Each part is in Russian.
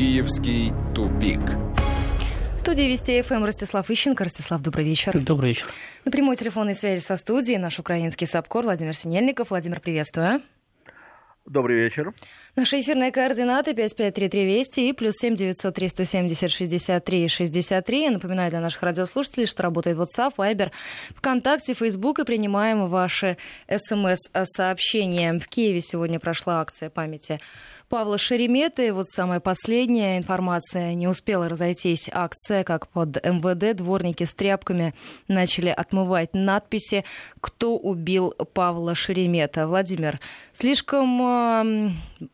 Киевский тупик. В студии Вести ФМ Ростислав Ищенко. Ростислав, добрый вечер. Добрый вечер. На прямой телефонной связи со студией наш украинский САПКОР Владимир Синельников. Владимир, приветствую. Добрый вечер. Наши эфирные координаты 5533 Вести и плюс 7 900 370 63 63. Я напоминаю для наших радиослушателей, что работает WhatsApp, Viber, ВКонтакте, Facebook и принимаем ваши смс-сообщения. В Киеве сегодня прошла акция памяти Павла Шеремета. И вот самая последняя информация. Не успела разойтись акция, как под МВД дворники с тряпками начали отмывать надписи «Кто убил Павла Шеремета?». Владимир, слишком э,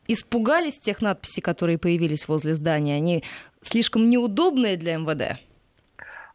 испугались тех надписей, которые появились возле здания? Они слишком неудобные для МВД?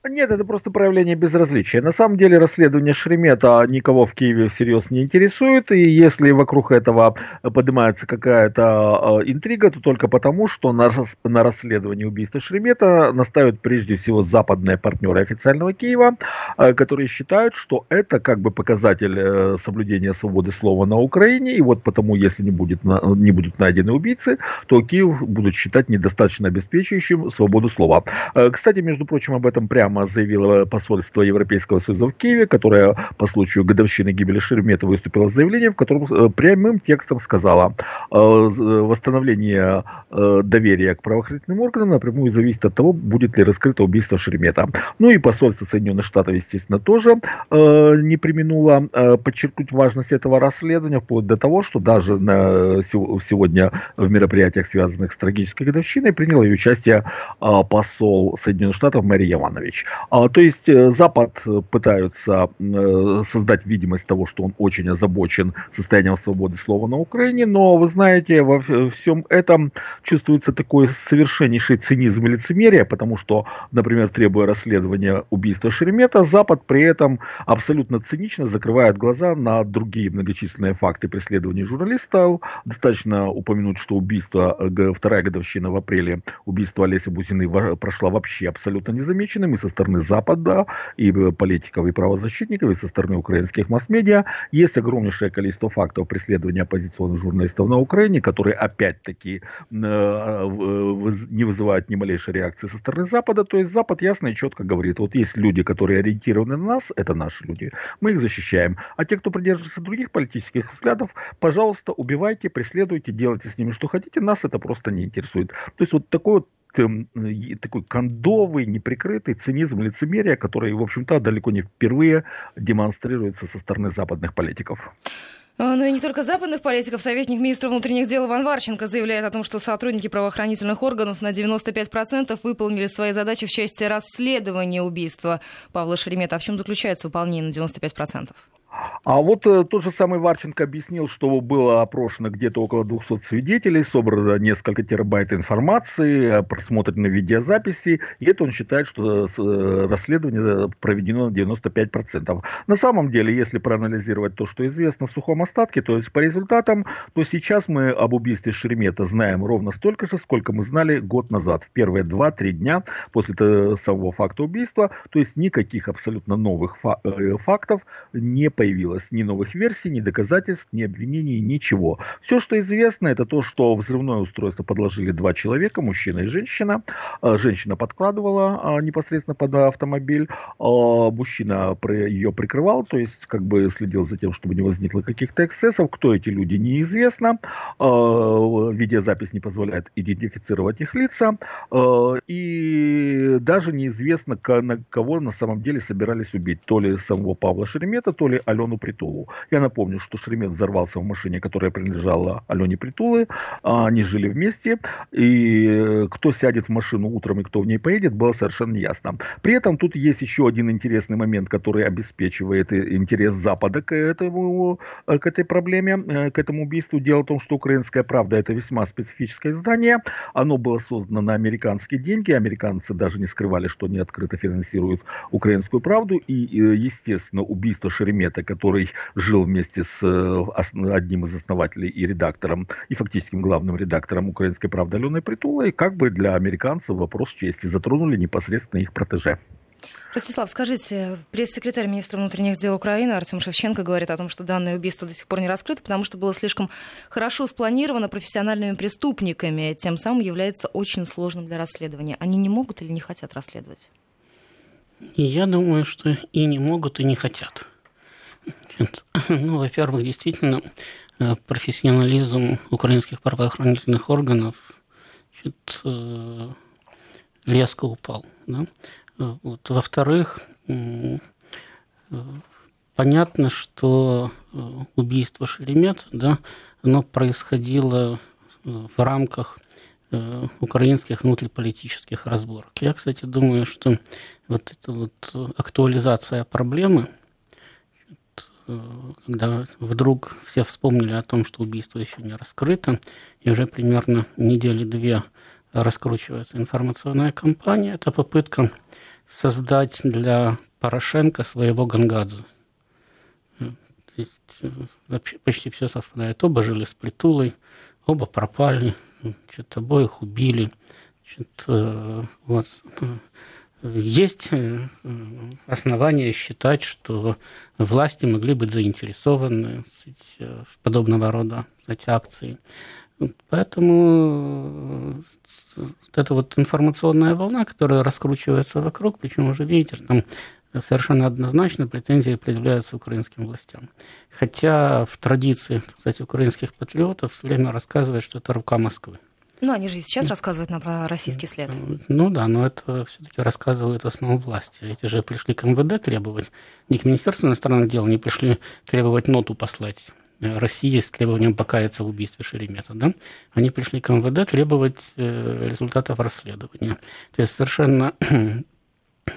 Нет, это просто проявление безразличия. На самом деле расследование Шеремета никого в Киеве всерьез не интересует, и если вокруг этого поднимается какая-то а, интрига, то только потому, что на, на расследование убийства Шеремета наставят прежде всего западные партнеры официального Киева, а, которые считают, что это как бы показатель э, соблюдения свободы слова на Украине, и вот потому, если не, будет, не будут найдены убийцы, то Киев будут считать недостаточно обеспечивающим свободу слова. Э, кстати, между прочим, об этом прямо прямо заявило посольство Европейского Союза в Киеве, которое по случаю годовщины гибели Шеремета выступило с заявлением, в котором э, прямым текстом сказала, восстановление э, доверия к правоохранительным органам напрямую зависит от того, будет ли раскрыто убийство Шеремета. Ну и посольство Соединенных Штатов, естественно, тоже не применуло подчеркнуть важность этого расследования, вплоть до того, что даже на, сегодня в мероприятиях, связанных с трагической годовщиной, принял ее участие посол Соединенных Штатов Мэри Яванович. А, то есть э, Запад э, пытаются э, создать видимость того, что он очень озабочен состоянием свободы слова на Украине, но вы знаете, во всем этом чувствуется такой совершеннейший цинизм и лицемерие, потому что, например, требуя расследования убийства Шеремета, Запад при этом абсолютно цинично закрывает глаза на другие многочисленные факты преследования журналистов. Достаточно упомянуть, что убийство, вторая годовщина в апреле, убийство Олеси Бузины прошла вообще абсолютно незамеченным, и со стороны Запада, и политиков, и правозащитников, и со стороны украинских масс-медиа. Есть огромнейшее количество фактов преследования оппозиционных журналистов на Украине, которые опять-таки э, не вызывают ни малейшей реакции со стороны Запада. То есть Запад ясно и четко говорит, вот есть люди, которые ориентированы на нас, это наши люди, мы их защищаем. А те, кто придерживается других политических взглядов, пожалуйста, убивайте, преследуйте, делайте с ними что хотите, нас это просто не интересует. То есть вот такой вот такой кондовый, неприкрытый цинизм лицемерия, который, в общем-то, далеко не впервые демонстрируется со стороны западных политиков. А, ну и не только западных политиков. Советник министра внутренних дел Иван Варченко заявляет о том, что сотрудники правоохранительных органов на 95% выполнили свои задачи в части расследования убийства Павла Шеремета. А в чем заключается выполнение на 95%? А вот э, тот же самый Варченко объяснил, что было опрошено где-то около 200 свидетелей, собрано несколько терабайт информации, э, просмотрены видеозаписи, и это он считает, что э, расследование проведено на 95%. На самом деле, если проанализировать то, что известно в сухом остатке, то есть по результатам, то сейчас мы об убийстве Шеремета знаем ровно столько же, сколько мы знали год назад, в первые 2-3 дня после самого факта убийства, то есть никаких абсолютно новых фактов не появилось появилось ни новых версий, ни доказательств, ни обвинений, ничего. Все, что известно, это то, что взрывное устройство подложили два человека, мужчина и женщина. А, женщина подкладывала а, непосредственно под автомобиль, а, мужчина ее прикрывал, то есть как бы следил за тем, чтобы не возникло каких-то эксцессов. Кто эти люди, неизвестно. Видеозапись не позволяет идентифицировать их лица. И даже неизвестно, кого на самом деле собирались убить. То ли самого Павла Шеремета, то ли Алену Притулу. Я напомню, что Шеремет взорвался в машине, которая принадлежала Алене Притулы. Они жили вместе. И кто сядет в машину утром и кто в ней поедет, было совершенно ясно. При этом тут есть еще один интересный момент, который обеспечивает интерес Запада к, этому, к этой проблеме, э, к этому убийству. Дело в том, что «Украинская правда» это весьма специфическое издание. Оно было создано на американские деньги. Американцы даже не скрывали, что они открыто финансируют «Украинскую правду». И, естественно, убийство Шеремета который жил вместе с э, одним из основателей и редактором, и фактическим главным редактором «Украинской правды» Аленой Притулой, как бы для американцев вопрос чести затронули непосредственно их протеже. Ростислав, скажите, пресс-секретарь министра внутренних дел Украины Артем Шевченко говорит о том, что данное убийство до сих пор не раскрыто, потому что было слишком хорошо спланировано профессиональными преступниками, тем самым является очень сложным для расследования. Они не могут или не хотят расследовать? Я думаю, что и не могут, и не хотят. Ну, во-первых, действительно, э, профессионализм украинских правоохранительных органов значит, э, резко упал. Да? Вот. Во-вторых, понятно, что э, убийство Шеремет, да, оно происходило э, в рамках э, украинских внутриполитических разборок. Я, кстати, думаю, что вот эта вот актуализация проблемы, когда вдруг все вспомнили о том, что убийство еще не раскрыто, и уже примерно недели две раскручивается информационная кампания, это попытка создать для Порошенко своего Гангадзе. Есть, вообще почти все совпадает. Оба жили с Притулой, оба пропали, значит, обоих убили. Значит, э, вот. Есть э, основания считать, что власти могли быть заинтересованы в подобного рода кстати, акции. Поэтому вот эта вот информационная волна, которая раскручивается вокруг, причем уже видите, что там совершенно однозначно претензии предъявляются украинским властям. Хотя в традиции, кстати, украинских патриотов все время рассказывают, что это рука Москвы. Ну, они же и сейчас рассказывают нам про российский след. Ну да, но это все-таки рассказывают в основном власти. Эти же пришли к МВД требовать, не к Министерству иностранных дел, они пришли требовать ноту послать России с требованием покаяться в убийстве Шеремета, да, они пришли к МВД требовать э, результатов расследования. То есть совершенно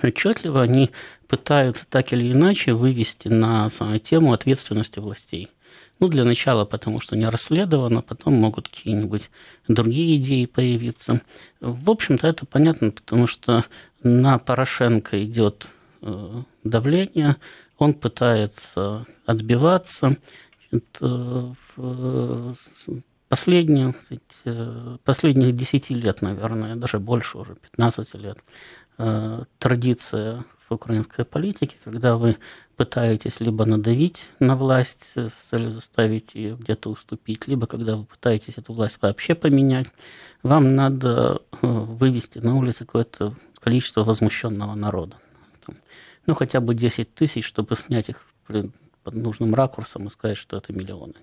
отчетливо они пытаются так или иначе вывести на тему ответственности властей. Ну, для начала, потому что не расследовано, потом могут какие-нибудь другие идеи появиться. В общем-то, это понятно, потому что на Порошенко идет э, давление, он пытается отбиваться, последние, последних 10 лет, наверное, даже больше уже, 15 лет, э, традиция в украинской политике, когда вы пытаетесь либо надавить на власть с целью заставить ее где-то уступить, либо когда вы пытаетесь эту власть вообще поменять, вам надо э, вывести на улицы какое-то количество возмущенного народа. Ну, хотя бы 10 тысяч, чтобы снять их под нужным ракурсом и сказать, что это миллионы.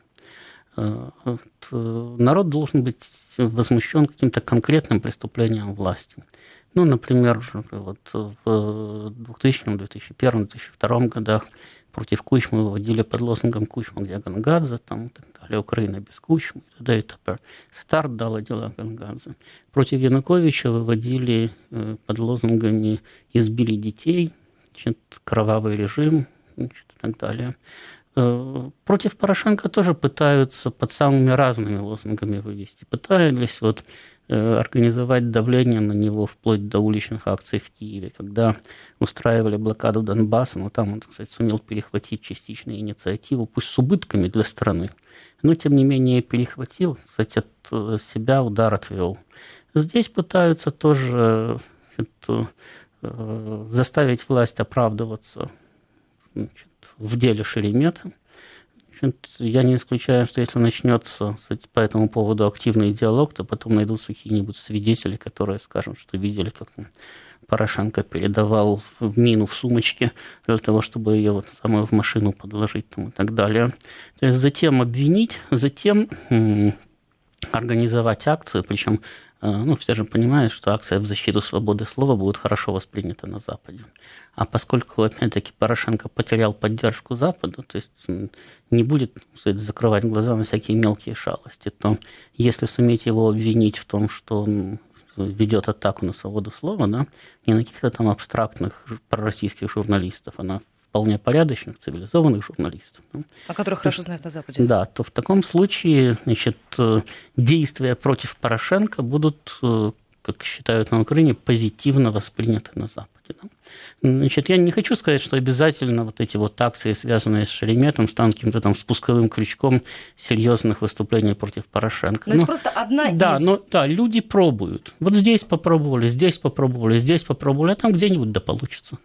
Э, э, народ должен быть возмущен каким-то конкретным преступлением власти. Ну, например, вот в 2000, 2001, 2002 годах против Кучмы выводили под лозунгом Кучма, где Гангадзе, там, так далее, Украина без Кучмы, и т.д. и т.п. Старт дала дела Гангадзе. Против Януковича выводили э, под лозунгами «избили детей», значит, «кровавый режим», значит, и так далее. Э, против Порошенко тоже пытаются под самыми разными лозунгами вывести. Пытались вот организовать давление на него вплоть до уличных акций в Киеве, когда устраивали блокаду Донбасса, но там он, кстати, сумел перехватить частично инициативу, пусть с убытками для страны, но тем не менее перехватил, кстати, от э, себя удар отвел. Здесь пытаются тоже значит, заставить власть оправдываться значит, в деле Шеремета. Я не исключаю, что если начнется по этому поводу активный диалог, то потом найдутся какие-нибудь свидетели, которые скажут, что видели, как Порошенко передавал в мину в сумочке для того, чтобы ее вот самую в машину подложить там, и так далее. То есть затем обвинить, затем организовать акцию, причем ну, все же понимают, что акция в защиту свободы слова будет хорошо воспринята на Западе. А поскольку, опять-таки, Порошенко потерял поддержку Запада, то есть не будет сказать, закрывать глаза на всякие мелкие шалости, то если суметь его обвинить в том, что он ведет атаку на свободу слова, да, не на каких-то там абстрактных пророссийских журналистов, а на вполне порядочных, цивилизованных журналистов. О которых то, хорошо знают на Западе. Да, то в таком случае значит, действия против Порошенко будут, э, как считают на Украине, позитивно восприняты на Западе. Значит, я не хочу сказать, что обязательно вот эти вот акции, связанные с Шереметом, станут каким-то там спусковым крючком серьезных выступлений против Порошенко. Но, но это просто одна да, из... Но, да, люди пробуют. Вот здесь попробовали, здесь попробовали, здесь попробовали, а там где-нибудь да получится.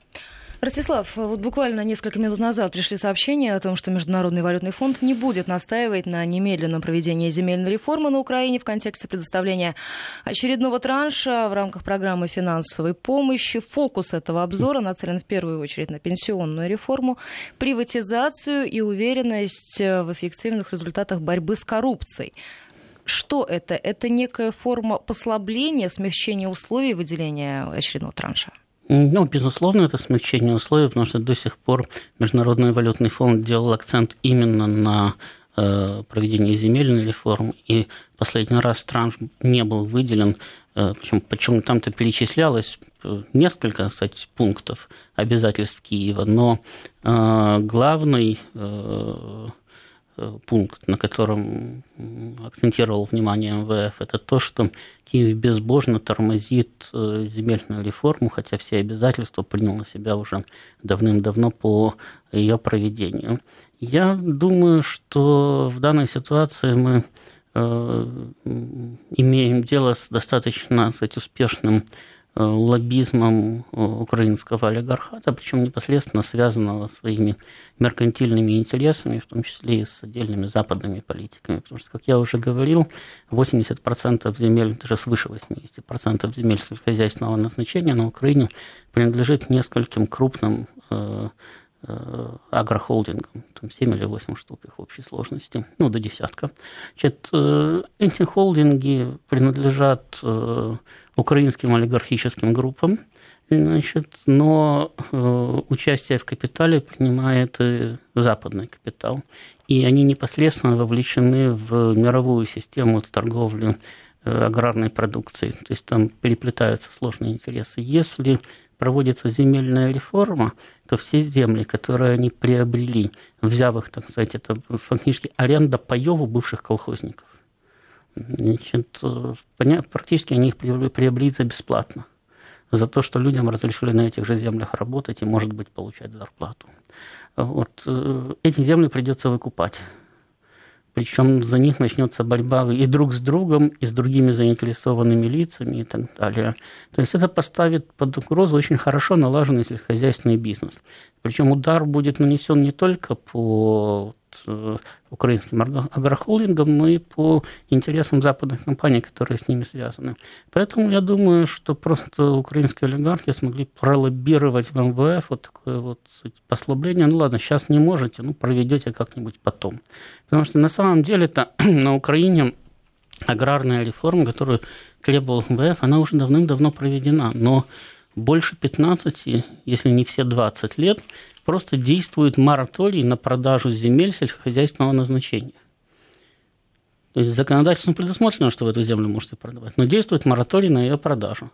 Ростислав, вот буквально несколько минут назад пришли сообщения о том, что Международный валютный фонд не будет настаивать на немедленном проведении земельной реформы на Украине в контексте предоставления очередного транша в рамках программы финансовой помощи. Фокус этого обзора нацелен в первую очередь на пенсионную реформу, приватизацию и уверенность в эффективных результатах борьбы с коррупцией. Что это? Это некая форма послабления, смягчения условий выделения очередного транша? Ну, безусловно, это смягчение условий, потому что до сих пор Международный валютный фонд делал акцент именно на э, проведение земельной реформы, и последний раз транш не был выделен, э, причем, почему там-то перечислялось э, несколько, кстати, пунктов обязательств Киева, но главный пункт, на котором акцентировал внимание МВФ, это то, что Киев безбожно тормозит э, земельную реформу, хотя все обязательства принял на себя уже давным-давно по ее проведению. Я думаю, что в данной ситуации мы э, имеем дело с достаточно кстати, успешным Э, лоббизмом э, украинского олигархата, причем непосредственно связанного своими меркантильными интересами, в том числе и с отдельными западными политиками. Потому что, как я уже говорил, 80% земель, даже свыше 80% земель сельскохозяйственного назначения на Украине принадлежит нескольким крупным э, агрохолдингам, там 7 или 8 штук их в общей сложности, ну, до десятка. Значит, эти холдинги принадлежат украинским олигархическим группам, значит, но э, участие в капитале принимает и западный капитал. И они непосредственно вовлечены в мировую систему торговли э, аграрной продукцией. То есть там переплетаются сложные интересы. Если проводится земельная реформа, то все земли, которые они приобрели, взяв их, так сказать, это фактически аренда паев бывших колхозников. Значит, практически они их приобрели за бесплатно. За то, что людям разрешили на этих же землях работать и, может быть, получать зарплату. Вот. Э, эти земли придется выкупать. Причем за них начнется борьба и друг с другом, и с другими заинтересованными лицами и так далее. То есть это поставит под угрозу очень хорошо налаженный сельскохозяйственный бизнес. Причем удар будет нанесен не только по украинским агрохолдингам, но и по интересам западных компаний, которые с ними связаны. Поэтому я думаю, что просто украинские олигархи смогли пролоббировать в МВФ вот такое вот послабление. Ну ладно, сейчас не можете, ну проведете как-нибудь потом. Потому что на самом деле-то на Украине аграрная реформа, которую требовал МВФ, она уже давным-давно проведена. Но больше 15, если не все 20 лет, просто действует мораторий на продажу земель сельскохозяйственного назначения. То есть законодательством предусмотрено, что вы эту землю можете продавать, но действует мораторий на ее продажу.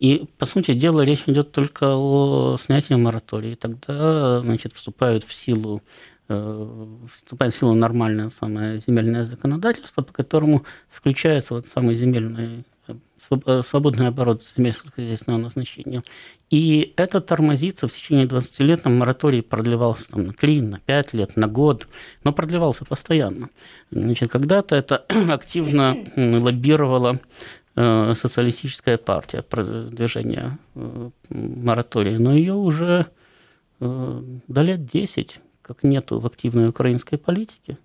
И, по сути дела, речь идет только о снятии моратория. И тогда значит, вступают в силу э, вступает в силу нормальное самое земельное законодательство, по которому включается вот самый земельный свободный оборот земель сельскохозяйственного назначения. И это тормозится в течение 20 лет, там мораторий продлевался там, на 3, на 5 лет, на год, но продлевался постоянно. Значит, когда-то это активно лоббировала э, социалистическая партия движения э, моратория, но ее уже до лет 10 как нету в активной украинской политике.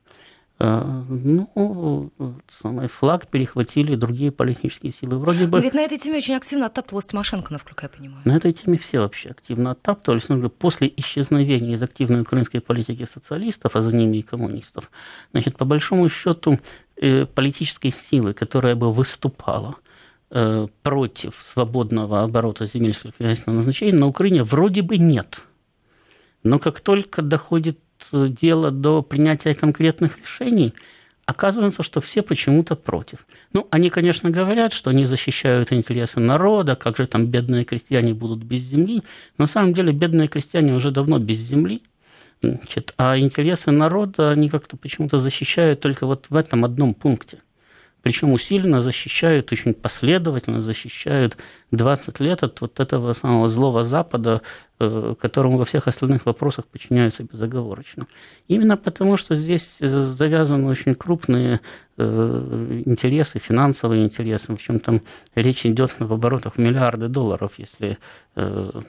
А, ну, самый флаг перехватили другие политические силы. Вроде бы... Но ведь на этой теме очень активно оттаптывалась Тимошенко, насколько я понимаю. На этой теме все вообще активно оттаптывались. Но после исчезновения из активной украинской политики социалистов, а за ними и коммунистов, значит, по большому счету э, политической силы, которая бы выступала э, против свободного оборота земель сельскохозяйственного назначения, на Украине вроде бы нет. Но как только доходит дело до принятия конкретных решений, оказывается, что все почему-то против. Ну, они, конечно, говорят, что они защищают интересы народа, как же там бедные крестьяне будут без земли. На самом деле бедные крестьяне уже давно без земли. Значит, а интересы народа они как-то почему-то защищают только вот в этом одном пункте – причем усиленно защищают, очень последовательно защищают 20 лет от вот этого самого злого Запада, э, которому во всех остальных вопросах подчиняются безоговорочно. Именно потому, что здесь завязаны очень крупные э, интересы, финансовые интересы, в чем там речь идет в оборотах миллиарды долларов, если э, э,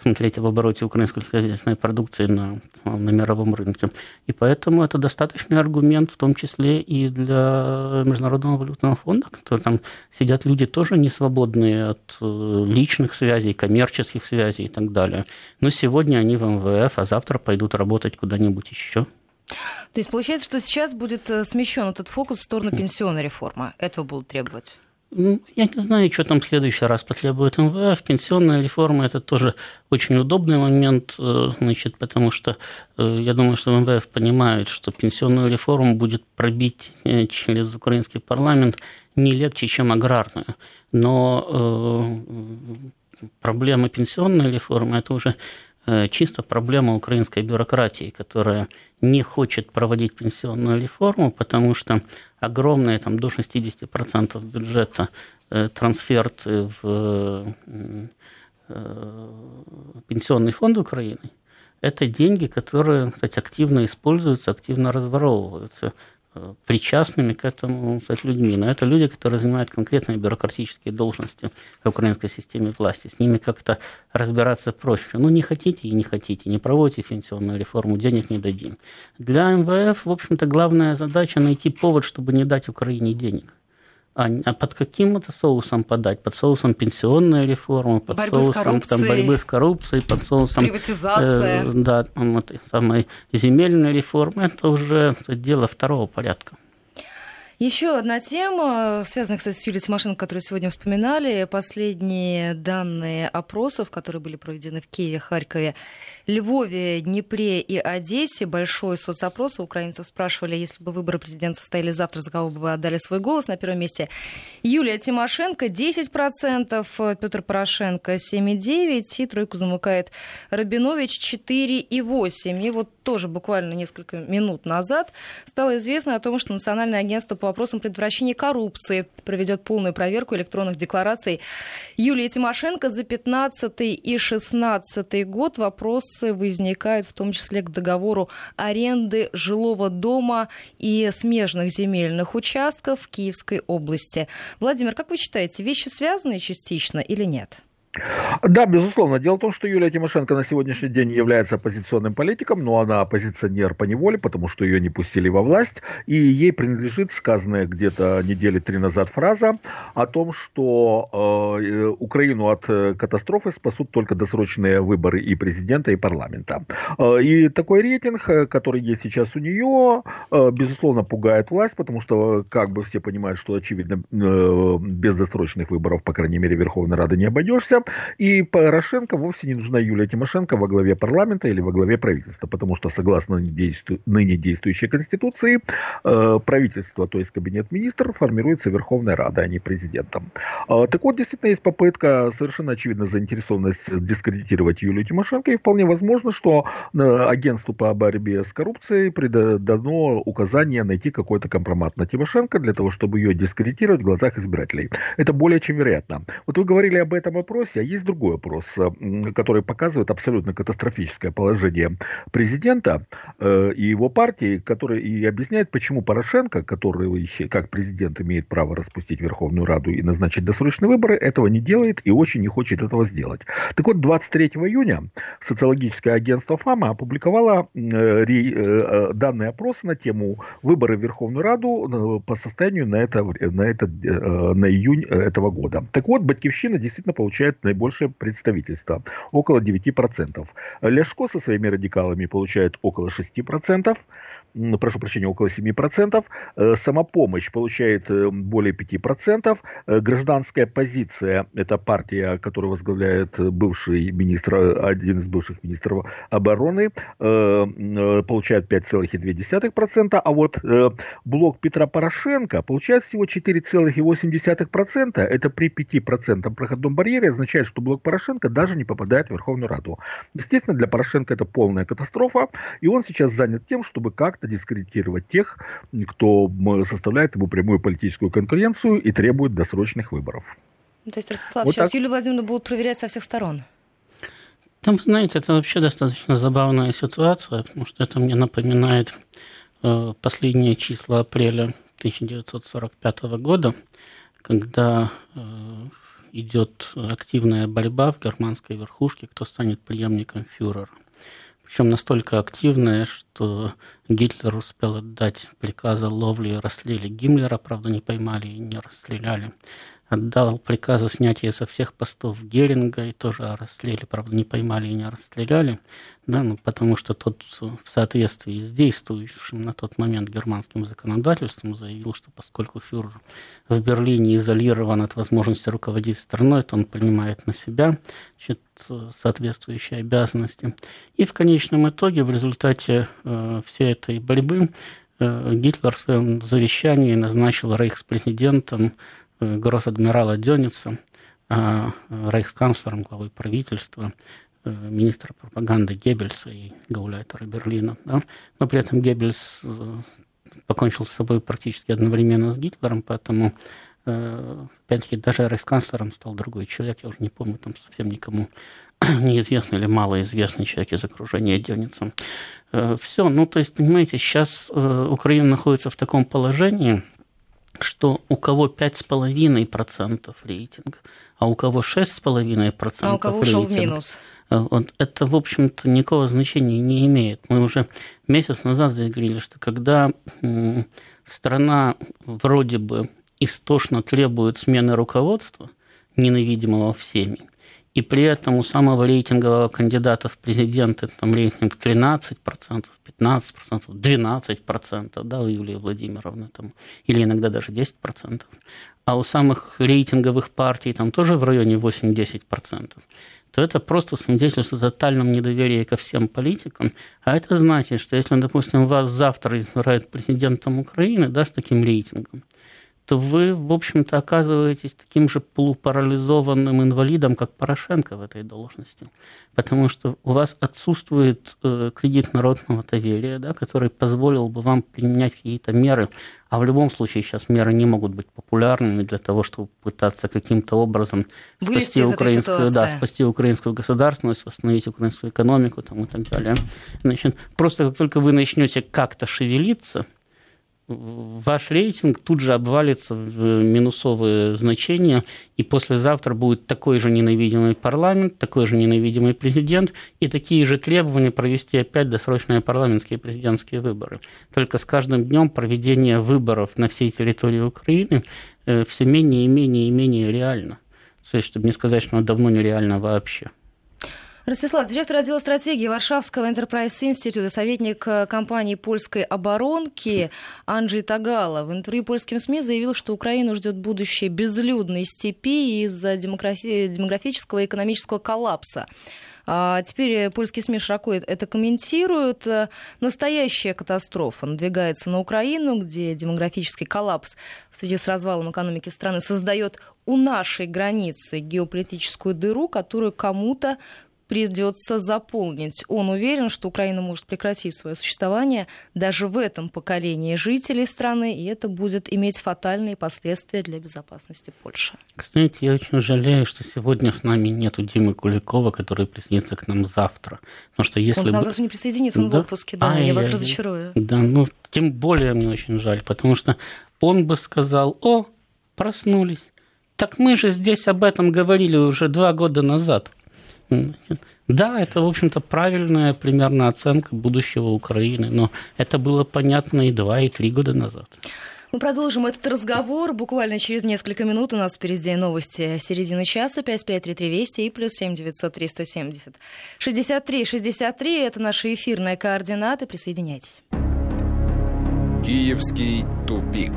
смотреть об обороте украинской сельскохозяйственной продукции на, на мировом рынке. И поэтому это достаточный аргумент, в том числе и для Международного валютного фонда, которые там сидят люди тоже не свободные от э, личных связей, коммерческих связей и так далее. Но сегодня они в МВФ, а завтра пойдут работать куда-нибудь еще. То есть получается, что сейчас будет э, смещен этот фокус в сторону пенсионной реформы. Этого будут требовать? Ну, я не знаю, что там в следующий раз потребует МВФ. Пенсионная реформа – это тоже очень удобный момент, э, значит, потому что э, я думаю, что МВФ понимает, что пенсионную реформу будет пробить через украинский парламент не легче, чем аграрную. Но проблема пенсионной реформы – это уже чисто проблема украинской бюрократии, которая не хочет проводить пенсионную реформу, потому что огромные, там, до 60% бюджета э, трансферты в э, пенсионный фонд Украины, это деньги, которые, кстати, активно используются, активно разворовываются причастными к этому кстати, людьми. Но это люди, которые занимают конкретные бюрократические должности в украинской системе власти. С ними как-то разбираться проще. Ну, не хотите и не хотите, не проводите пенсионную реформу, денег не дадим. Для МВФ, в общем-то, главная задача найти повод, чтобы не дать Украине денег. А, а под каким это соусом подать? Под соусом пенсионной реформы, под борьбы соусом там, борьбы с коррупцией, под соусом приватизация. Э, да, вот, самой земельной реформы. Это уже это дело второго порядка. Еще одна тема, связанная, кстати, с Юлией Тимошенко, которую сегодня вспоминали. Последние данные опросов, которые были проведены в Киеве, Харькове, Львове, Днепре и Одессе. Большой соцопрос. У украинцев спрашивали, если бы выборы президента состояли завтра, за кого бы вы отдали свой голос. На первом месте Юлия Тимошенко 10%, Петр Порошенко 7,9% и тройку замыкает Рабинович 4,8%. И вот тоже буквально несколько минут назад стало известно о том, что Национальное агентство по вопросам предотвращения коррупции проведет полную проверку электронных деклараций Юлии Тимошенко за 15 и 16 год. Вопросы возникают в том числе к договору аренды жилого дома и смежных земельных участков в Киевской области. Владимир, как вы считаете, вещи связаны частично или нет? Да, безусловно. Дело в том, что Юлия Тимошенко на сегодняшний день является оппозиционным политиком, но она оппозиционер по неволе, потому что ее не пустили во власть, и ей принадлежит сказанная где-то недели три назад фраза о том, что э, Украину от катастрофы спасут только досрочные выборы и президента, и парламента. Э, и такой рейтинг, э, который есть сейчас у нее, э, безусловно, пугает власть, потому что, как бы все понимают, что, очевидно, э, без досрочных выборов, по крайней мере, Верховной Рады не обойдешься. И Порошенко вовсе не нужна Юлия Тимошенко во главе парламента или во главе правительства, потому что согласно ныне действующей Конституции э, правительство, то есть кабинет министров, формируется Верховной Радой, а не президентом. Э, так вот, действительно есть попытка, совершенно очевидно, заинтересованность дискредитировать Юлию Тимошенко, и вполне возможно, что э, агентству по борьбе с коррупцией дано указание найти какой-то компромат на Тимошенко для того, чтобы ее дискредитировать в глазах избирателей. Это более чем вероятно. Вот вы говорили об этом вопросе, а есть другой вопрос, э, который показывает абсолютно катастрофическое положение президента э, и его партии, который и объясняет, почему Порошенко, который как президент имеет право распустить Верховную Раду и назначить досрочные выборы, этого не делает и очень не хочет этого сделать. Так вот, 23 июня социологическое агентство ФАМА опубликовало э, данные опроса на тему выборы в Верховную Раду по состоянию на, это, на, это, на июнь этого года. Так вот, Батьковщина действительно получает наибольшее представительство, около 9%. Ляшко со своими радикалами получает около 6% прошу прощения, около 7%. Э, самопомощь получает э, более 5%. Э, гражданская позиция, это партия, которую возглавляет бывший министр, один из бывших министров обороны, получает 5,2%. А вот блок Петра Порошенко получает всего 4,8%. Это при 5% проходном барьере означает, что блок Порошенко даже не попадает в Верховную Раду. Естественно, для Порошенко это полная катастрофа, и он сейчас занят тем, чтобы как-то дискредитировать тех, кто составляет ему прямую политическую конкуренцию и требует досрочных выборов. То есть, Ростислав, вот сейчас так. Юлию Владимировну будут проверять со всех сторон? Там, знаете, это вообще достаточно забавная ситуация, потому что это мне напоминает э, последние числа апреля 1945 года, когда э, идет активная борьба в германской верхушке, кто станет преемником фюрера. Причем настолько активная, что Гитлер успел отдать приказы ловли и расстреле Гиммлера, правда, не поймали и не расстреляли отдал приказ о снятии со всех постов Геринга и тоже расстреле, правда, не поймали и не расстреляли, да, ну, потому что тот в соответствии с действующим на тот момент германским законодательством заявил, что поскольку фюрер в Берлине изолирован от возможности руководить страной, то он принимает на себя значит, соответствующие обязанности. И в конечном итоге, в результате э, всей этой борьбы, э, Гитлер в своем завещании назначил рейхспрезидентом гросс-адмирала Дёница, а, рейхсканцлером, главой правительства, э, министра пропаганды Геббельса и гауляйтера Берлина. Да? Но при этом Геббельс э, покончил с собой практически одновременно с Гитлером, поэтому опять-таки даже рейхсканцлером стал другой человек, я уже не помню, там совсем никому неизвестный или малоизвестный человек из окружения Дёница. Все, ну то есть, понимаете, сейчас Украина находится в таком положении, что у кого 5,5% рейтинг, а у кого 6,5% а у кого ушел в минус. Э, вот это, в общем-то, никакого значения не имеет. Мы уже месяц назад заявили, что когда страна вроде бы истошно требует смены руководства, ненавидимого всеми, и при этом у самого рейтингового кандидата в президенты там рейтинг 13%, 15%, 12%, да, у Юлии Владимировны, там, или иногда даже 10%, а у самых рейтинговых партий там тоже в районе 8-10%, то это просто свидетельство о тотальном недоверии ко всем политикам. А это значит, что если, допустим, вас завтра избирают президентом Украины, да, с таким рейтингом, то вы, в общем-то, оказываетесь таким же полупарализованным инвалидом, как Порошенко в этой должности. Потому что у вас отсутствует э, кредит народного доверия, да, который позволил бы вам применять какие-то меры. А в любом случае сейчас меры не могут быть популярными для того, чтобы пытаться каким-то образом спасти украинскую, да, спасти украинскую государственность, восстановить украинскую экономику там, и так далее. Значит, просто как только вы начнете как-то шевелиться – ваш рейтинг тут же обвалится в минусовые значения, и послезавтра будет такой же ненавидимый парламент, такой же ненавидимый президент, и такие же требования провести опять досрочные парламентские и президентские выборы. Только с каждым днем проведение выборов на всей территории Украины э, все менее и менее и менее реально. То есть, чтобы не сказать, что оно давно нереально вообще. Ростислав, директор отдела стратегии Варшавского Enterprise Institute, советник э, компании польской оборонки Анджей Тагала в интервью польским СМИ заявил, что Украину ждет будущее безлюдной степи из-за демографического и экономического коллапса. А теперь польские СМИ широко это комментируют. Настоящая катастрофа надвигается на Украину, где демографический коллапс в связи с развалом экономики страны создает у нашей границы геополитическую дыру, которую кому-то придется заполнить. Он уверен, что Украина может прекратить свое существование даже в этом поколении жителей страны, и это будет иметь фатальные последствия для безопасности Польши. Кстати, я очень жалею, что сегодня с нами нет Димы Куликова, который присоединится к нам завтра. Потому что если он к нам завтра не присоединится, он да? в отпуске, да, а, я, я вас разочарую. Да, ну, тем более мне очень жаль, потому что он бы сказал, о, проснулись. Так мы же здесь об этом говорили уже два года назад. Да, это, в общем-то, правильная примерно оценка будущего Украины, но это было понятно и два, и три года назад. Мы продолжим этот разговор буквально через несколько минут. У нас впереди новости середины часа, 5533 Вести и плюс 7900 370. 63 63 – это наши эфирные координаты. Присоединяйтесь. Киевский тупик.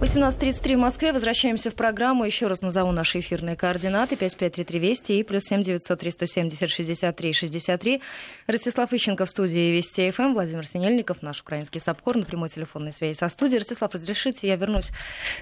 18.33 в Москве. Возвращаемся в программу. Еще раз назову наши эфирные координаты. 5533 Вести и плюс 7 900 370 63 63. Ростислав Ищенко в студии Вести ФМ. Владимир Синельников, наш украинский САПКОР на прямой телефонной связи со студией. Ростислав, разрешите, я вернусь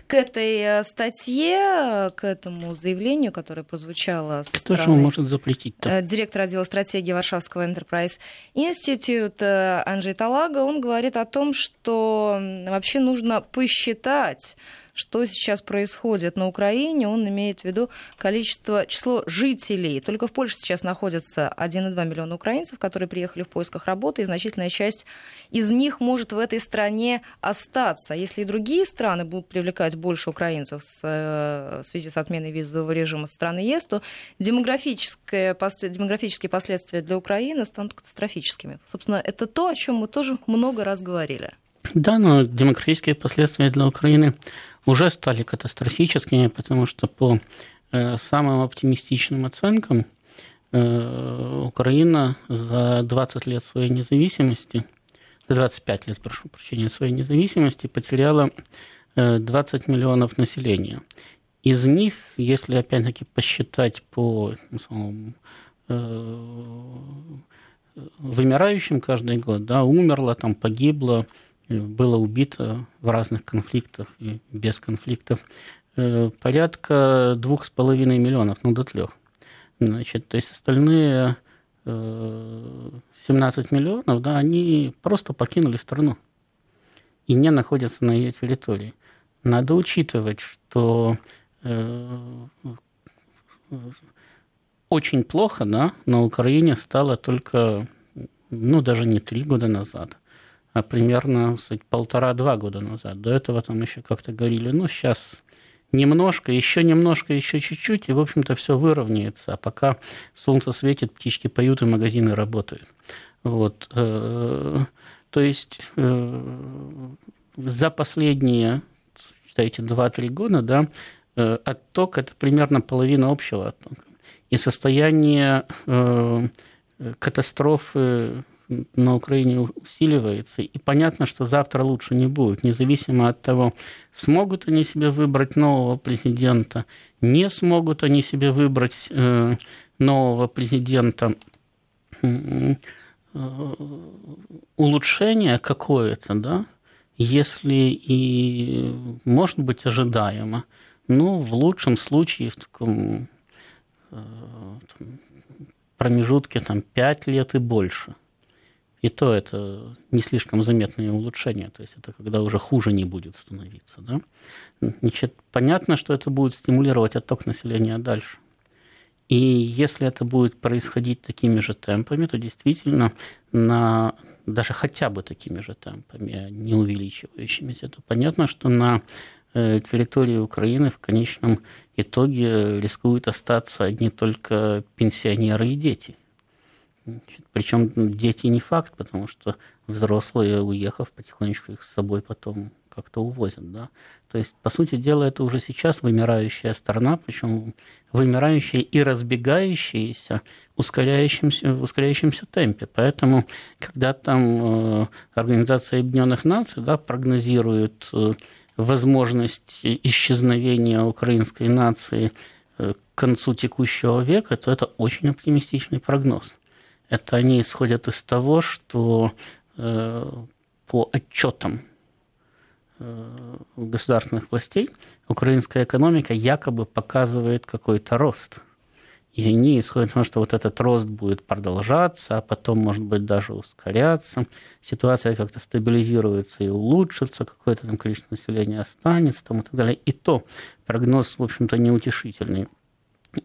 к этой э, статье, к этому заявлению, которое прозвучало со Кто стороны... же может запретить -то? Э, директора отдела стратегии Варшавского Enterprise Institute э, Анджей Талага. Он говорит о том, что вообще нужно посчитать понять, что сейчас происходит на Украине, он имеет в виду количество, число жителей. Только в Польше сейчас находится 1,2 миллиона украинцев, которые приехали в поисках работы, и значительная часть из них может в этой стране остаться. Если и другие страны будут привлекать больше украинцев э, в связи с отменой визового режима страны ЕС, то демографические, демографические последствия для Украины станут катастрофическими. Собственно, это то, о чем мы тоже много раз говорили. Да, но демографические последствия для Украины уже стали катастрофическими, потому что по э, самым оптимистичным оценкам э, Украина за 20 лет своей независимости, 25 лет, прошу прощения, своей независимости потеряла 20 э, миллионов населения. Из них, если опять-таки посчитать по самому, вымирающим каждый год, да, умерло, там погибло было убито в разных конфликтах и без конфликтов э, порядка двух с половиной миллионов, ну до трех. Значит, то есть остальные 17 э, миллионов, да, они просто покинули страну и не находятся на ее территории. Надо учитывать, что э, очень плохо, да, на Украине стало только, ну, даже не три года назад, примерно полтора-два года назад. До этого там еще как-то говорили, ну, сейчас немножко, еще немножко, еще чуть-чуть, и, в общем-то, все выровняется. А пока солнце светит, птички поют, и магазины работают. Вот. Э, то есть э, за последние, считайте, 2-3 года, да, э, отток – это примерно половина общего оттока. И состояние катастрофы на Украине усиливается, и понятно, что завтра лучше не будет, независимо от того, смогут они себе выбрать нового президента, не смогут они себе выбрать э, нового президента. Э, улучшение какое-то, да, если и может быть ожидаемо, ну, в лучшем случае в таком э, промежутке там 5 лет и больше. И то это не слишком заметное улучшение, то есть это когда уже хуже не будет становиться. Да? Значит, понятно, что это будет стимулировать отток населения дальше. И если это будет происходить такими же темпами, то действительно на даже хотя бы такими же темпами, а не увеличивающимися, то понятно, что на э, территории Украины в конечном итоге рискуют остаться одни только пенсионеры и дети. Причем дети не факт, потому что взрослые, уехав, потихонечку их с собой потом как-то увозят. Да? То есть, по сути дела, это уже сейчас вымирающая страна, причем вымирающая и разбегающаяся ускоряющимся, в ускоряющемся темпе. Поэтому, когда там э, Организация Объединенных Наций да, прогнозирует э, возможность исчезновения украинской нации э, к концу текущего века, то это очень оптимистичный прогноз это они исходят из того, что э, по отчетам э, государственных властей украинская экономика якобы показывает какой-то рост. И они исходят из того, что вот этот рост будет продолжаться, а потом, может быть, даже ускоряться. Ситуация как-то стабилизируется и улучшится, какое-то там количество населения останется там, и так далее. И то прогноз, в общем-то, неутешительный.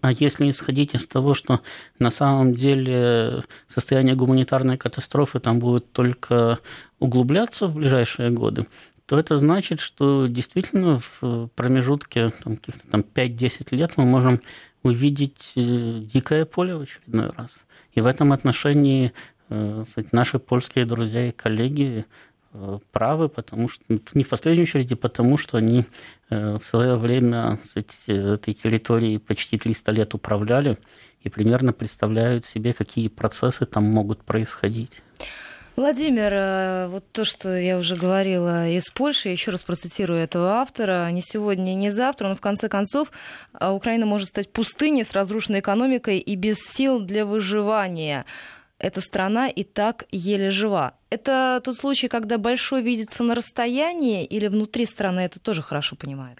А если исходить из того, что на самом деле состояние гуманитарной катастрофы там будет только углубляться в ближайшие годы, то это значит, что действительно в промежутке там, там 5-10 лет мы можем увидеть э, дикое поле в очередной раз. И в этом отношении э, наши польские друзья и коллеги правы, потому что не в последнюю очередь, потому что они э, в свое время этой территорией почти 300 лет управляли и примерно представляют себе, какие процессы там могут происходить. Владимир, э, вот то, что я уже говорила из Польши, еще раз процитирую этого автора, не сегодня, не завтра, но в конце концов Украина может стать пустыней с разрушенной экономикой и без сил для выживания эта страна и так еле жива. Это тот случай, когда большой видится на расстоянии или внутри страны это тоже хорошо понимают?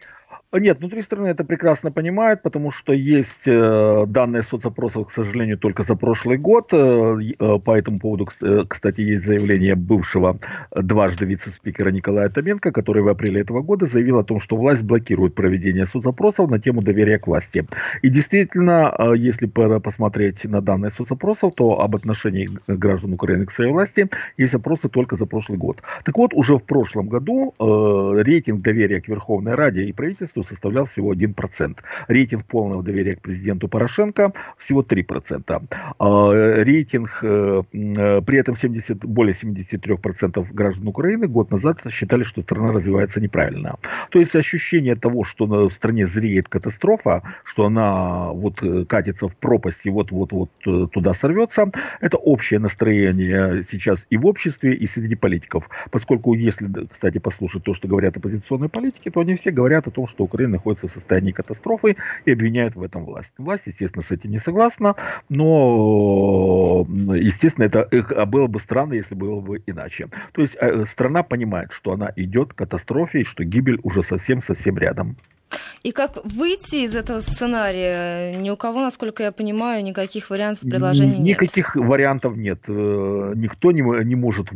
Нет, внутри страны это прекрасно понимают, потому что есть э, данные соцопросов, к сожалению, только за прошлый год. Э, э, по этому поводу, кстати, есть заявление бывшего дважды вице-спикера Николая Томенко, который в апреле этого года заявил о том, что власть блокирует проведение соцопросов на тему доверия к власти. И действительно, если посмотреть на данные соцопросов, то об отношении граждан Украины к своей власти есть опросы только за прошлый год. Так вот, уже в прошлом году рейтинг доверия к Верховной Раде и правительству правительству составлял всего 1%. Рейтинг полного доверия к президенту Порошенко всего 3%. А, рейтинг, э, э, при этом 70, более 73% граждан Украины год назад считали, что страна развивается неправильно. То есть ощущение того, что в стране зреет катастрофа, что она вот э, катится в пропасть и вот-вот-вот туда сорвется, это общее настроение сейчас и в обществе, и среди политиков. Поскольку если, кстати, послушать то, что говорят оппозиционные политики, то они все говорят о том, что Украина находится в состоянии катастрофы и обвиняют в этом власть. Власть, естественно, с этим не согласна, но, естественно, это а было бы странно, если было бы иначе. То есть э, страна понимает, что она идет к катастрофе и что гибель уже совсем-совсем рядом. И как выйти из этого сценария? Ни у кого, насколько я понимаю, никаких вариантов предложений нет. Никаких вариантов нет. Э, никто не, не может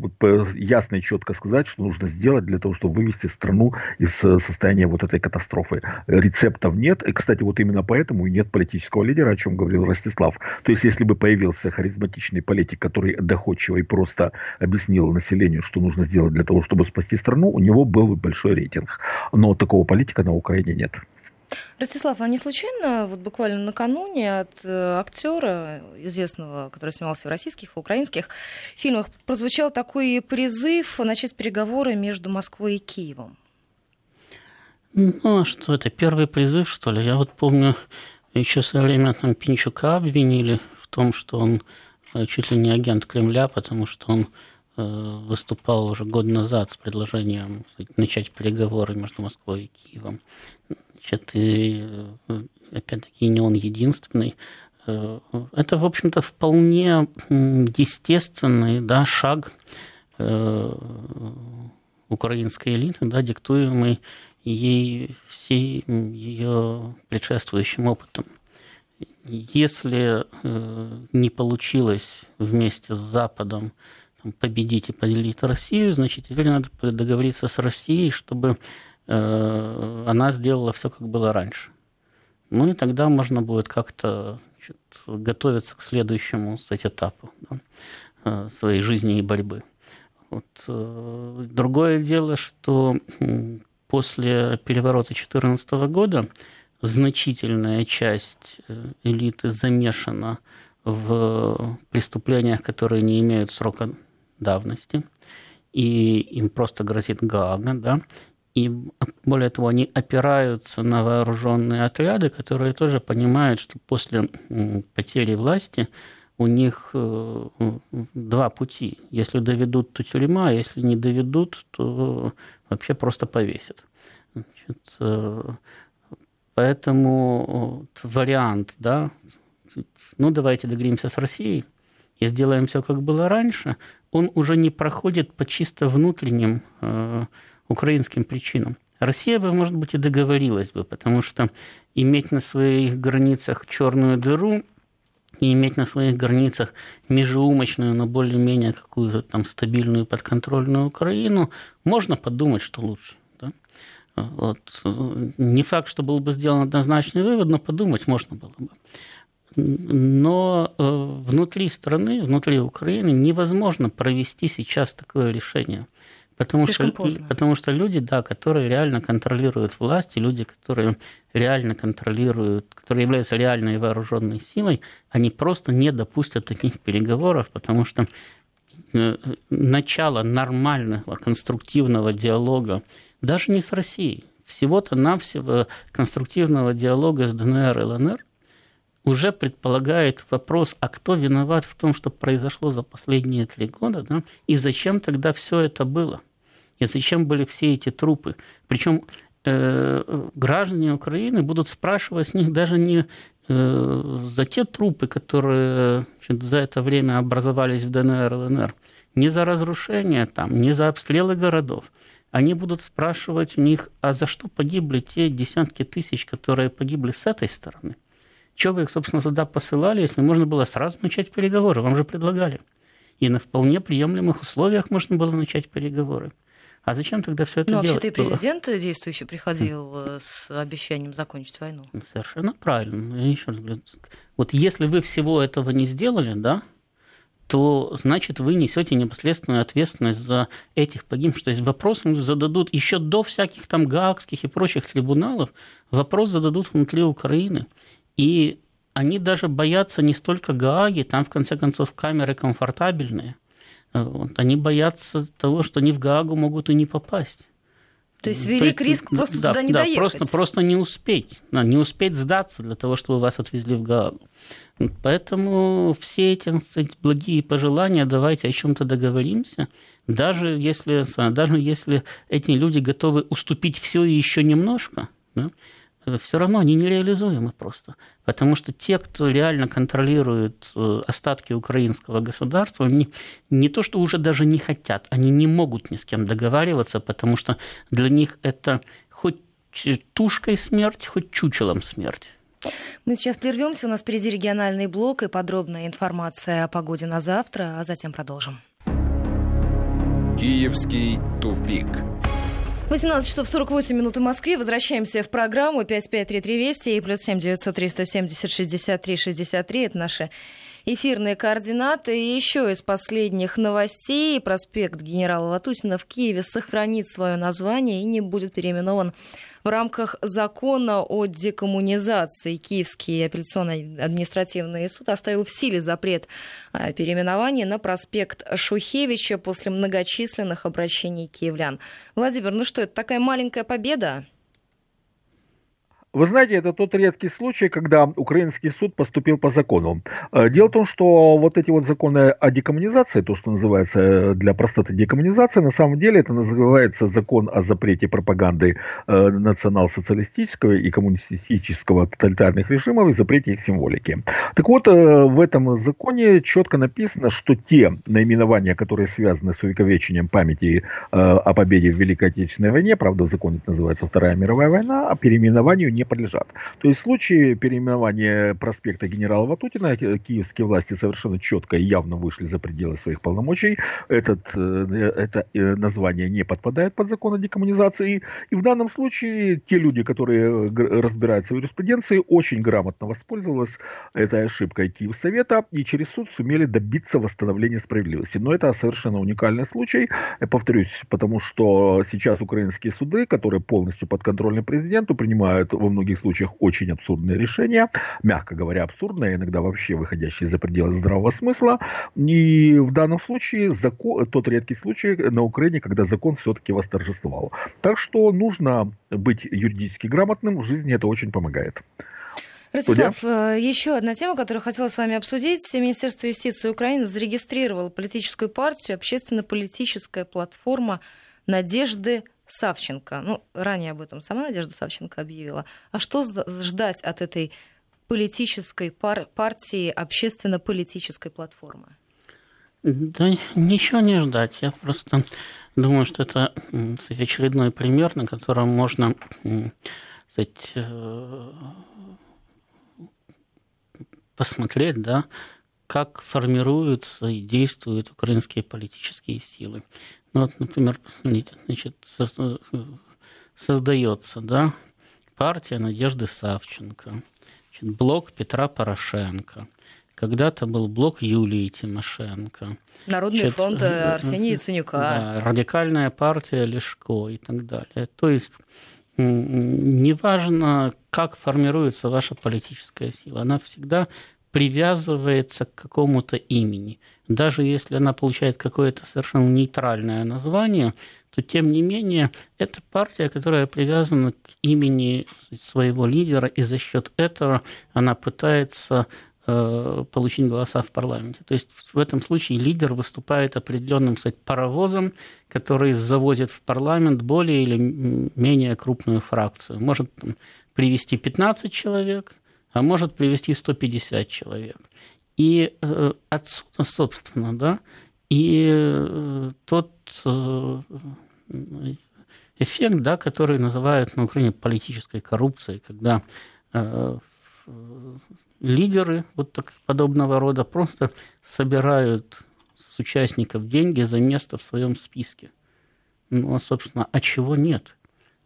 ясно и четко сказать, что нужно сделать для того, чтобы вывести страну из э, состояния вот этой катастрофы. Рецептов нет. И, кстати, вот именно поэтому и нет политического лидера, о чем говорил Ростислав. То есть, если бы появился харизматичный политик, который доходчиво и просто объяснил населению, что нужно сделать для того, чтобы спасти страну, у него был бы большой рейтинг. Но такого политика на Украине нет. Ростислав, а не случайно вот буквально накануне от э, актера известного, который снимался в российских и украинских фильмах, прозвучал такой призыв начать переговоры между Москвой и Киевом? Ну, а что это, первый призыв, что ли? Я вот помню, еще в свое время там Пинчука обвинили в том, что он э, чуть ли не агент Кремля, потому что он э, выступал уже год назад с предложением начать переговоры между Москвой и Киевом. Значит, и э, опять-таки не он единственный. Э, это, в общем-то, вполне естественный да, шаг э, украинской элиты, да, диктуемый ей всей ее предшествующим опытом. Если не получилось вместе с Западом победить и поделить Россию, значит, теперь надо договориться с Россией, чтобы она сделала все, как было раньше. Ну и тогда можно будет как-то готовиться к следующему кстати, этапу да, э, своей жизни и борьбы. Вот. Э, другое дело, что после переворота 2014 года значительная часть элиты замешана в преступлениях, которые не имеют срока давности, и им просто грозит Гаага, да, и более того, они опираются на вооруженные отряды, которые тоже понимают, что после потери власти у них э, два пути. Если доведут, то тюрьма, а если не доведут, то вообще просто повесят. Значит, э, поэтому вариант, да, ну давайте договоримся с Россией и сделаем все, как было раньше, он уже не проходит по чисто внутренним э, украинским причинам. Россия бы, может быть, и договорилась бы, потому что иметь на своих границах черную дыру и иметь на своих границах межеумочную, но более-менее какую-то там стабильную подконтрольную Украину, можно подумать, что лучше. Да? Вот. Не факт, что был бы сделан однозначный вывод, но подумать можно было бы. Но э, внутри страны, внутри Украины невозможно провести сейчас такое решение – Потому что, потому что люди, да, которые реально контролируют власть, и люди, которые реально контролируют, которые являются реальной вооруженной силой, они просто не допустят таких переговоров, потому что э, начало нормального конструктивного диалога, даже не с Россией, всего-то навсего конструктивного диалога с ДНР и ЛНР, уже предполагает вопрос, а кто виноват в том, что произошло за последние три года, да, и зачем тогда все это было – и зачем были все эти трупы? Причем э, граждане Украины будут спрашивать с них даже не э, за те трупы, которые значит, за это время образовались в ДНР и ЛНР, не за разрушение там, не за обстрелы городов. они будут спрашивать у них, а за что погибли те десятки тысяч, которые погибли с этой стороны? Чего вы их, собственно, туда посылали, если можно было сразу начать переговоры? Вам же предлагали. И на вполне приемлемых условиях можно было начать переговоры. А зачем тогда все это ну, делать? Ну, вообще-то и президент было? действующий приходил хм. с обещанием закончить войну. Совершенно правильно. Я еще раз говорю, вот если вы всего этого не сделали, да, то значит вы несете непосредственную ответственность за этих погибших. То есть вопрос зададут еще до всяких там гаагских и прочих трибуналов, вопрос зададут внутри Украины. И они даже боятся не столько Гааги, там в конце концов камеры комфортабельные. Вот, они боятся того, что они в Гаагу могут и не попасть. То есть велик То риск просто да, туда не да, доехать. Просто, просто не успеть. Не успеть сдаться для того, чтобы вас отвезли в Гаагу. Поэтому все эти сказать, благие пожелания, давайте о чем-то договоримся. Даже если, даже если эти люди готовы уступить все и еще немножко, да, все равно они нереализуемы просто. Потому что те, кто реально контролирует э, остатки украинского государства, не, не то, что уже даже не хотят, они не могут ни с кем договариваться, потому что для них это хоть тушкой смерть, хоть чучелом смерть. Мы сейчас прервемся. У нас впереди региональный блок и подробная информация о погоде на завтра, а затем продолжим. Киевский тупик. 18 часов 48 минут в Москве. Возвращаемся в программу 5533 Вести и плюс 7 900 370 63 63. Это наши эфирные координаты. И еще из последних новостей. Проспект генерала Ватутина в Киеве сохранит свое название и не будет переименован в рамках закона о декоммунизации Киевский апелляционный административный суд оставил в силе запрет а, переименования на проспект Шухевича после многочисленных обращений киевлян. Владимир, ну что, это такая маленькая победа? Вы знаете, это тот редкий случай, когда украинский суд поступил по закону. Э, дело в том, что вот эти вот законы о декоммунизации, то, что называется э, для простоты декоммунизация, на самом деле это называется закон о запрете пропаганды э, национал-социалистического и коммунистического тоталитарных режимов и запрете их символики. Так вот, в этом законе четко написано, что те наименования, которые связаны с увековечением памяти о победе в Великой Отечественной войне, правда, в законе это называется Вторая мировая война, а переименованию не не подлежат. То есть в случае переименования проспекта генерала Ватутина киевские власти совершенно четко и явно вышли за пределы своих полномочий. Этот, э, это э, название не подпадает под закон о декоммунизации. И в данном случае те люди, которые разбираются в юриспруденции, очень грамотно воспользовались этой ошибкой Киевсовета и через суд сумели добиться восстановления справедливости. Но это совершенно уникальный случай, я повторюсь, потому что сейчас украинские суды, которые полностью подконтрольны президенту, принимают во многих случаях очень абсурдные решения, мягко говоря, абсурдные, иногда вообще выходящие за пределы здравого смысла. И в данном случае закон, тот редкий случай на Украине, когда закон все-таки восторжествовал. Так что нужно быть юридически грамотным, в жизни это очень помогает. Ростислав? Э, еще одна тема, которую хотела с вами обсудить. Министерство юстиции Украины зарегистрировало политическую партию «Общественно-политическая платформа Надежды Савченко. Ну, ранее об этом сама Надежда Савченко объявила. А что ждать от этой политической пар- партии, общественно-политической платформы? Да ничего не ждать. Я просто думаю, что это кстати, очередной пример, на котором можно кстати, э, посмотреть, да, как формируются и действуют украинские политические силы. Ну, вот, например, посмотрите, значит, создается, да, партия Надежды Савченко, значит, блок Петра Порошенко, когда-то был блок Юлии Тимошенко. Народный значит, фронт э, Арсения Яценюка. Да, радикальная партия Лешко и так далее. То есть неважно, как формируется ваша политическая сила, она всегда привязывается к какому-то имени. Даже если она получает какое-то совершенно нейтральное название, то тем не менее это партия, которая привязана к имени своего лидера, и за счет этого она пытается э, получить голоса в парламенте. То есть в этом случае лидер выступает определенным сказать, паровозом, который завозит в парламент более или менее крупную фракцию. Может там, привести 15 человек, а может привести 150 человек. И э, отсюда, собственно, да, и э, тот, э, эффект, да, который называют на Украине политической коррупцией, когда э, лидеры вот так, подобного рода просто собирают с участников деньги за место в своем списке. Ну, а, собственно, а чего нет?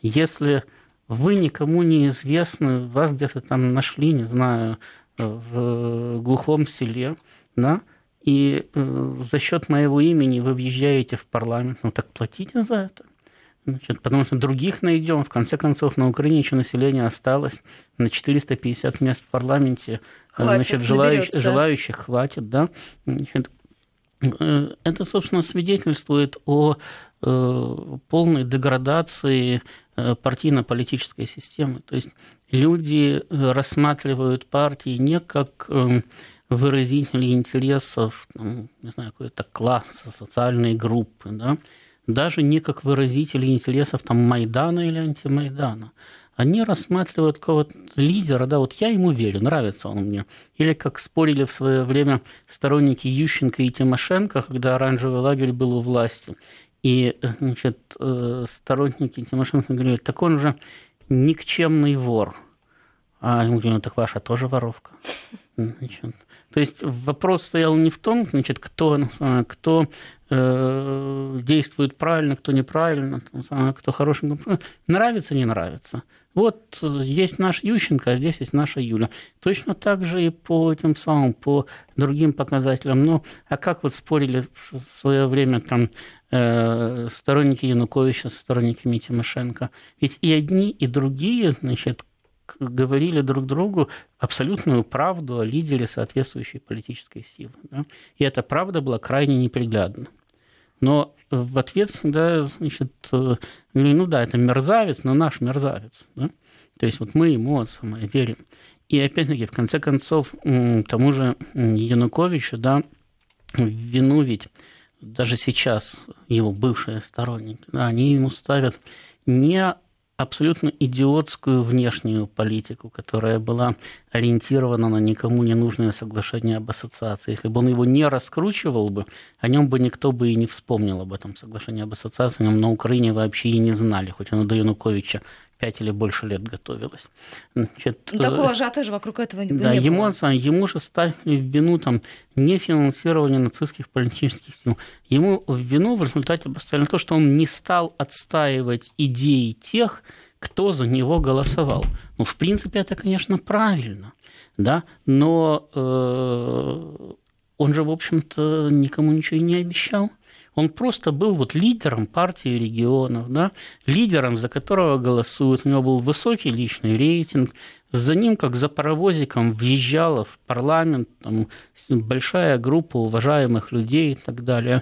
Если вы никому не известны, вас где-то там нашли, не знаю, в глухом селе, да, и э, за счет моего имени вы въезжаете в парламент, ну так платите за это. Значит, потому что других найдем. В конце концов, на Украине еще население осталось. На 450 мест в парламенте э, хватит, значит, желающих, желающих хватит. Да? Значит, э, это, собственно, свидетельствует о полной деградации партийно-политической системы. То есть люди рассматривают партии не как выразители интересов, не знаю, какой-то класса, социальной группы, да, даже не как выразители интересов там, Майдана или антимайдана. Они рассматривают какого-то лидера, да, вот я ему верю, нравится он мне. Или как спорили в свое время сторонники Ющенко и Тимошенко, когда оранжевый лагерь был у власти. И значит, э, сторонники Тимошенко говорили, так он же никчемный вор. А ему говорят, ну так ваша тоже воровка. Значит, то есть вопрос стоял не в том, значит, кто, кто э, действует правильно, кто неправильно, кто хороший, нравится, не нравится. Вот э, есть наш Ющенко, а здесь есть наша Юля. Точно так же и по этим самым, по другим показателям. Ну, а как вот спорили в свое время там э, сторонники Януковича с сторонниками Тимошенко? Ведь и одни, и другие, значит, говорили друг другу абсолютную правду о лидере соответствующей политической силы. Да? И эта правда была крайне неприглядна. Но в ответ всегда, значит, говорили, ну да, это мерзавец, но наш мерзавец. Да? То есть вот мы ему самое верим. И опять-таки, в конце концов, тому же Януковичу, да, вину ведь даже сейчас его бывшие сторонники, они ему ставят не абсолютно идиотскую внешнюю политику, которая была ориентирована на никому не нужное соглашение об ассоциации. Если бы он его не раскручивал бы, о нем бы никто бы и не вспомнил об этом соглашении об ассоциации, о нем на Украине вообще и не знали, хоть оно до Януковича пять или больше лет готовилась. Значит, ну, такого ажиотажа вокруг этого да, не ему, было. Ему же ставили в вину там, нефинансирование нацистских политических сил. Ему в вину в результате поставили то, что он не стал отстаивать идеи тех, кто за него голосовал. Ну, в принципе, это, конечно, правильно, да, но э, он же, в общем-то, никому ничего и не обещал. Он просто был вот лидером партии регионов, да, лидером, за которого голосуют. У него был высокий личный рейтинг. За ним, как за паровозиком, въезжала в парламент там, большая группа уважаемых людей и так далее.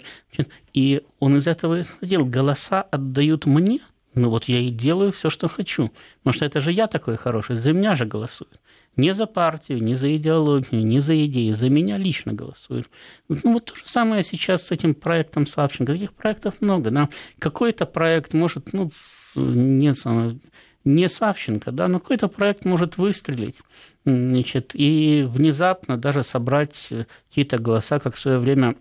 И он из этого исходил. Голоса отдают мне, ну вот я и делаю все, что хочу. Потому что это же я такой хороший, за меня же голосуют. Не за партию, не за идеологию, не за идеи, за меня лично голосуют. Ну, вот то же самое сейчас с этим проектом Савченко. Таких проектов много. Да? Какой-то проект может, ну, не, не Савченко, да, но какой-то проект может выстрелить значит, и внезапно даже собрать какие-то голоса, как в свое время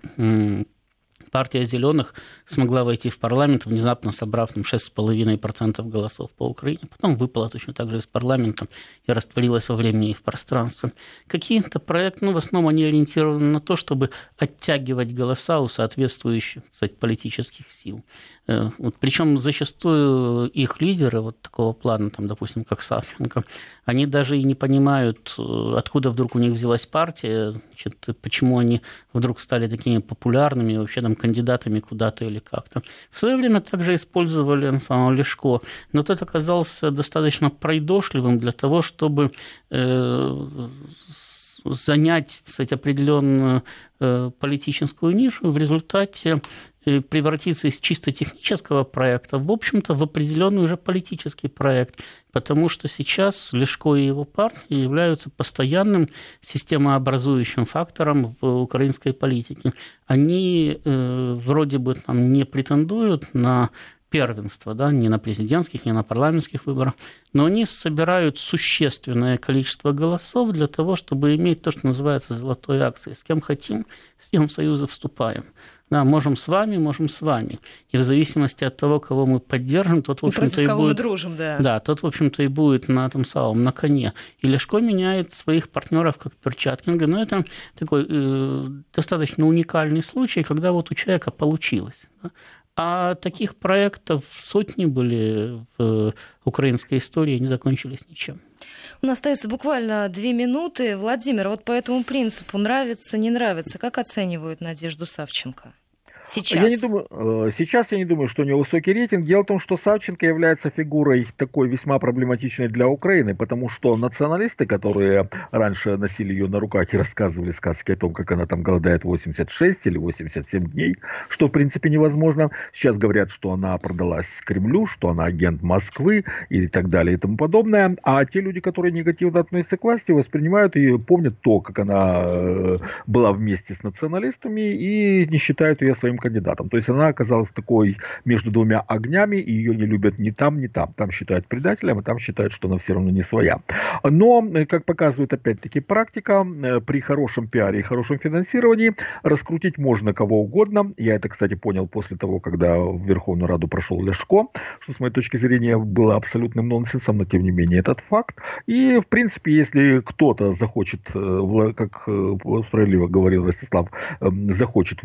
партия зеленых смогла войти в парламент, внезапно собрав там 6,5% голосов по Украине. Потом выпала точно так же из парламента и растворилась во времени и в пространстве. Какие-то проекты, ну, в основном они ориентированы на то, чтобы оттягивать голоса у соответствующих кстати, политических сил. Э, вот, причем зачастую их лидеры вот такого плана, там, допустим, как Савченко, они даже и не понимают, э, откуда вдруг у них взялась партия, значит, почему они вдруг стали такими популярными, вообще там кандидатами куда-то или как-то. В свое время также использовали Ансамбль Лешко, но тот оказался достаточно пройдошливым для того, чтобы э, занять кстати, определенную э, политическую нишу, в результате Э, превратиться из чисто технического проекта, в общем-то, в определенный уже политический проект, потому что сейчас Лешко и его партия являются постоянным системообразующим фактором в украинской политике. Они э, вроде бы там не претендуют на первенство, да, не на президентских, не на парламентских выборах, но они собирают существенное количество голосов для того, чтобы иметь то, что называется золотой акцией. С кем хотим, с кем в союзы вступаем. Да, можем с вами, можем с вами. И в зависимости от того, кого мы поддержим, тот, в общем-то, и кого будет... дружим, да. Да, тот, в общем-то, и будет на этом самом, на коне. И Лешко меняет своих партнеров как перчатки. Он говорит, ну, это такой э, достаточно уникальный случай, когда вот у человека получилось. Да? А таких проектов сотни были в украинской истории, они закончились ничем. У нас остается буквально две минуты. Владимир, вот по этому принципу нравится, не нравится, как оценивают Надежду Савченко? Сейчас. Я не думаю, э, сейчас я не думаю, что у него высокий рейтинг. Дело в том, что Савченко является фигурой такой весьма проблематичной для Украины, потому что националисты, которые раньше носили ее на руках и рассказывали сказки о том, как она там голодает 86 или 87 дней, что в принципе невозможно, сейчас говорят, что она продалась Кремлю, что она агент Москвы и так далее и тому подобное. А те люди, которые негативно относятся к власти, воспринимают и помнят то, как она э, была вместе с националистами и не считают ее своим своим кандидатом. То есть она оказалась такой между двумя огнями, и ее не любят ни там, ни там. Там считают предателем, а там считают, что она все равно не своя. Но, как показывает опять-таки практика, э, при хорошем пиаре и хорошем финансировании раскрутить можно кого угодно. Я это, кстати, понял после того, когда в Верховную Раду прошел Лешко, что с моей точки зрения было абсолютным нонсенсом, но тем не менее этот факт. И, в принципе, если кто-то захочет, э, как э, справедливо говорил Ростислав, захочет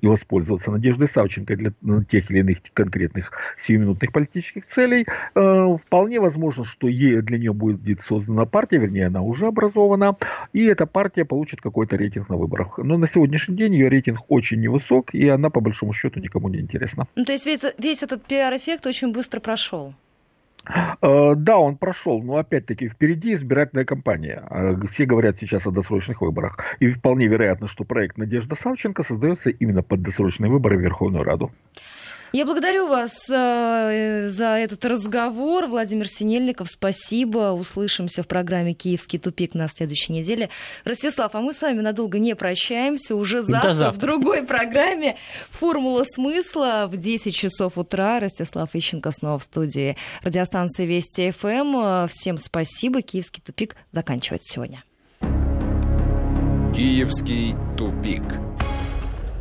и воспользоваться пользоваться Надеждой Савченко для тех или иных конкретных сиюминутных политических целей. Э, вполне возможно, что для нее будет создана партия, вернее, она уже образована, и эта партия получит какой-то рейтинг на выборах. Но на сегодняшний день ее рейтинг очень невысок, и она, по большому счету, никому не интересна. Ну, то есть весь, весь этот пиар-эффект очень быстро прошел? Э, да, он прошел, но опять-таки впереди избирательная кампания. Э, все говорят сейчас о досрочных выборах. И вполне вероятно, что проект Надежда Савченко создается именно под досрочные выборы в Верховную Раду. Я благодарю вас э, за этот разговор. Владимир Синельников, спасибо. Услышимся в программе «Киевский тупик» на следующей неделе. Ростислав, а мы с вами надолго не прощаемся. Уже завтра, завтра. в другой программе «Формула смысла» в 10 часов утра. Ростислав Ищенко снова в студии радиостанции Вести ФМ. Всем спасибо. «Киевский тупик» заканчивается сегодня. «Киевский тупик».